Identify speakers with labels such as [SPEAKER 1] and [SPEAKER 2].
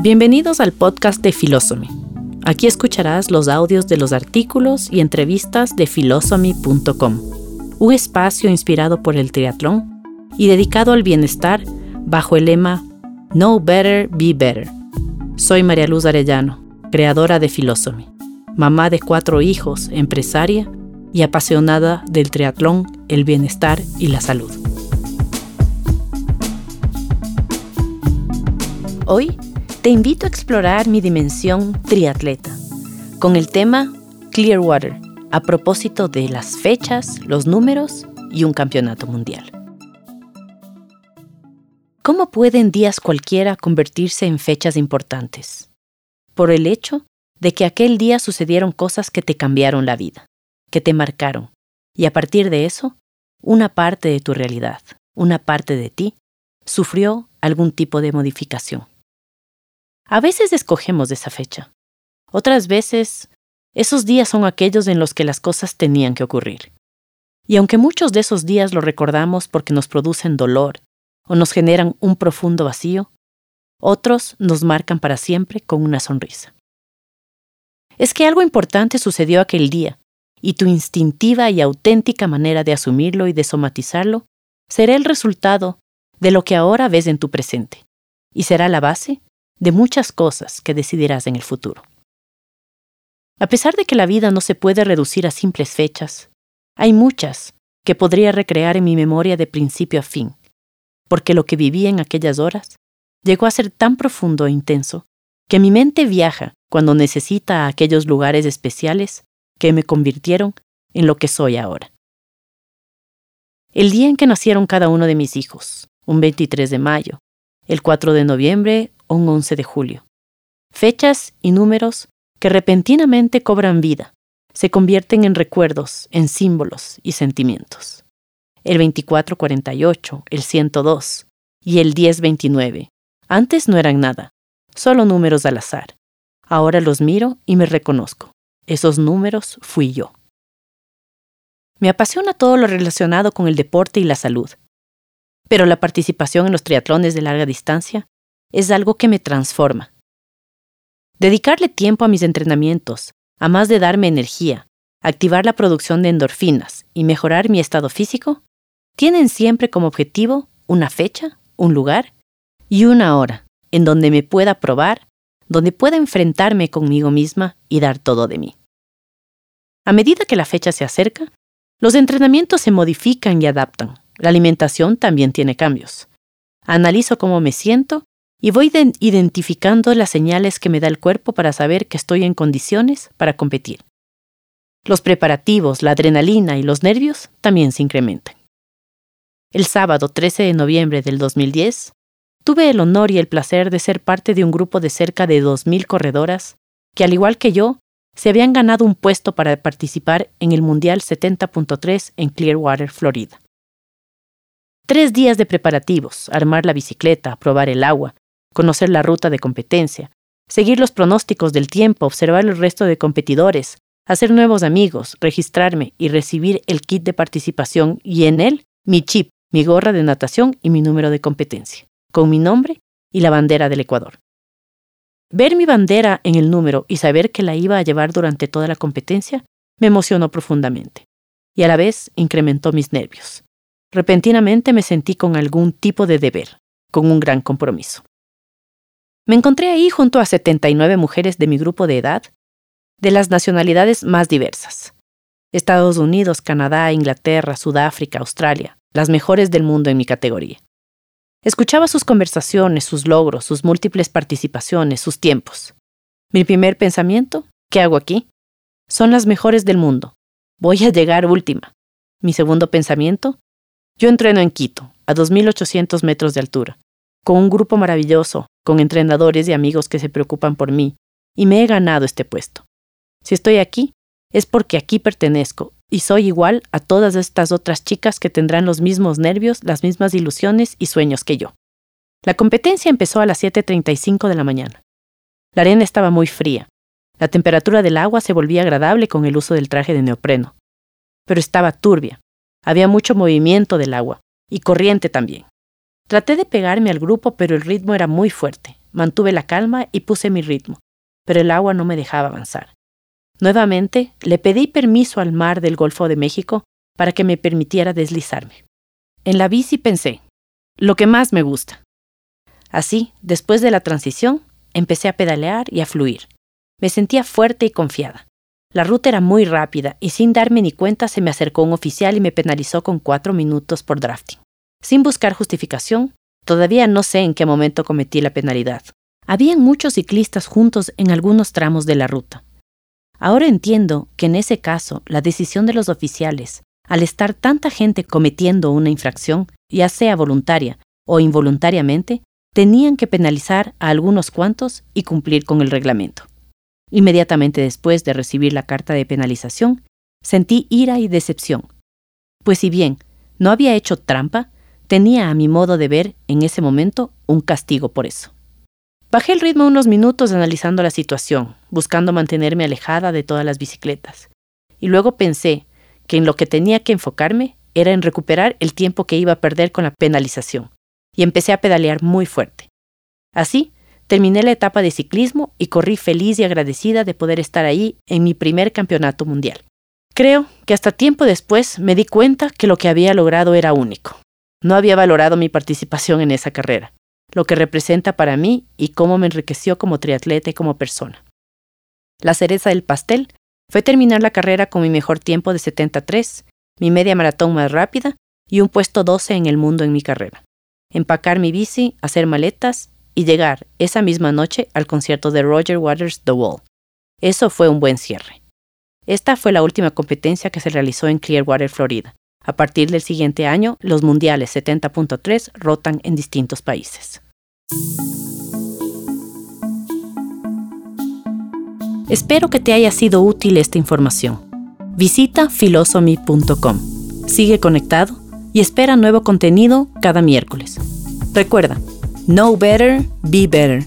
[SPEAKER 1] Bienvenidos al podcast de Philosophy. Aquí escucharás los audios de los artículos y entrevistas de philosophy.com, un espacio inspirado por el triatlón y dedicado al bienestar bajo el lema Know Better, Be Better. Soy María Luz Arellano, creadora de Philosophy, mamá de cuatro hijos, empresaria y apasionada del triatlón, el bienestar y la salud. Hoy te invito a explorar mi dimensión triatleta con el tema Clearwater, a propósito de las fechas, los números y un campeonato mundial. ¿Cómo pueden días cualquiera convertirse en fechas importantes? Por el hecho de que aquel día sucedieron cosas que te cambiaron la vida, que te marcaron, y a partir de eso, una parte de tu realidad, una parte de ti, sufrió algún tipo de modificación. A veces escogemos esa fecha. Otras veces, esos días son aquellos en los que las cosas tenían que ocurrir. Y aunque muchos de esos días los recordamos porque nos producen dolor o nos generan un profundo vacío, otros nos marcan para siempre con una sonrisa. Es que algo importante sucedió aquel día, y tu instintiva y auténtica manera de asumirlo y de somatizarlo será el resultado de lo que ahora ves en tu presente, y será la base de muchas cosas que decidirás en el futuro. A pesar de que la vida no se puede reducir a simples fechas, hay muchas que podría recrear en mi memoria de principio a fin, porque lo que viví en aquellas horas llegó a ser tan profundo e intenso que mi mente viaja cuando necesita a aquellos lugares especiales que me convirtieron en lo que soy ahora. El día en que nacieron cada uno de mis hijos, un 23 de mayo, el 4 de noviembre un 11 de julio. Fechas y números que repentinamente cobran vida, se convierten en recuerdos, en símbolos y sentimientos. El 2448, el 102 y el 1029. Antes no eran nada, solo números al azar. Ahora los miro y me reconozco. Esos números fui yo. Me apasiona todo lo relacionado con el deporte y la salud. Pero la participación en los triatlones de larga distancia es algo que me transforma. Dedicarle tiempo a mis entrenamientos, a más de darme energía, activar la producción de endorfinas y mejorar mi estado físico, tienen siempre como objetivo una fecha, un lugar y una hora en donde me pueda probar, donde pueda enfrentarme conmigo misma y dar todo de mí. A medida que la fecha se acerca, los entrenamientos se modifican y adaptan. La alimentación también tiene cambios. Analizo cómo me siento y voy identificando las señales que me da el cuerpo para saber que estoy en condiciones para competir. Los preparativos, la adrenalina y los nervios también se incrementan. El sábado 13 de noviembre del 2010, tuve el honor y el placer de ser parte de un grupo de cerca de 2.000 corredoras que, al igual que yo, se habían ganado un puesto para participar en el Mundial 70.3 en Clearwater, Florida. Tres días de preparativos, armar la bicicleta, probar el agua, conocer la ruta de competencia, seguir los pronósticos del tiempo, observar el resto de competidores, hacer nuevos amigos, registrarme y recibir el kit de participación y en él mi chip, mi gorra de natación y mi número de competencia, con mi nombre y la bandera del Ecuador. Ver mi bandera en el número y saber que la iba a llevar durante toda la competencia me emocionó profundamente y a la vez incrementó mis nervios. Repentinamente me sentí con algún tipo de deber, con un gran compromiso. Me encontré ahí junto a 79 mujeres de mi grupo de edad, de las nacionalidades más diversas. Estados Unidos, Canadá, Inglaterra, Sudáfrica, Australia, las mejores del mundo en mi categoría. Escuchaba sus conversaciones, sus logros, sus múltiples participaciones, sus tiempos. Mi primer pensamiento, ¿qué hago aquí? Son las mejores del mundo. Voy a llegar última. Mi segundo pensamiento, yo entreno en Quito, a 2.800 metros de altura con un grupo maravilloso, con entrenadores y amigos que se preocupan por mí, y me he ganado este puesto. Si estoy aquí, es porque aquí pertenezco y soy igual a todas estas otras chicas que tendrán los mismos nervios, las mismas ilusiones y sueños que yo. La competencia empezó a las 7.35 de la mañana. La arena estaba muy fría. La temperatura del agua se volvía agradable con el uso del traje de neopreno. Pero estaba turbia. Había mucho movimiento del agua y corriente también. Traté de pegarme al grupo, pero el ritmo era muy fuerte. mantuve la calma y puse mi ritmo, pero el agua no me dejaba avanzar. Nuevamente, le pedí permiso al mar del Golfo de México para que me permitiera deslizarme. En la bici pensé, lo que más me gusta. Así, después de la transición, empecé a pedalear y a fluir. Me sentía fuerte y confiada. La ruta era muy rápida y sin darme ni cuenta se me acercó un oficial y me penalizó con cuatro minutos por drafting. Sin buscar justificación, todavía no sé en qué momento cometí la penalidad. Habían muchos ciclistas juntos en algunos tramos de la ruta. Ahora entiendo que en ese caso la decisión de los oficiales, al estar tanta gente cometiendo una infracción, ya sea voluntaria o involuntariamente, tenían que penalizar a algunos cuantos y cumplir con el reglamento. Inmediatamente después de recibir la carta de penalización, sentí ira y decepción, pues si bien no había hecho trampa, tenía a mi modo de ver en ese momento un castigo por eso. Bajé el ritmo unos minutos analizando la situación, buscando mantenerme alejada de todas las bicicletas, y luego pensé que en lo que tenía que enfocarme era en recuperar el tiempo que iba a perder con la penalización, y empecé a pedalear muy fuerte. Así, terminé la etapa de ciclismo y corrí feliz y agradecida de poder estar ahí en mi primer campeonato mundial. Creo que hasta tiempo después me di cuenta que lo que había logrado era único. No había valorado mi participación en esa carrera, lo que representa para mí y cómo me enriqueció como triatleta y como persona. La cereza del pastel fue terminar la carrera con mi mejor tiempo de 73, mi media maratón más rápida y un puesto 12 en el mundo en mi carrera. Empacar mi bici, hacer maletas y llegar esa misma noche al concierto de Roger Waters The Wall. Eso fue un buen cierre. Esta fue la última competencia que se realizó en Clearwater, Florida. A partir del siguiente año, los mundiales 70.3 rotan en distintos países. Espero que te haya sido útil esta información. Visita philosophy.com. Sigue conectado y espera nuevo contenido cada miércoles. Recuerda, Know better, be better.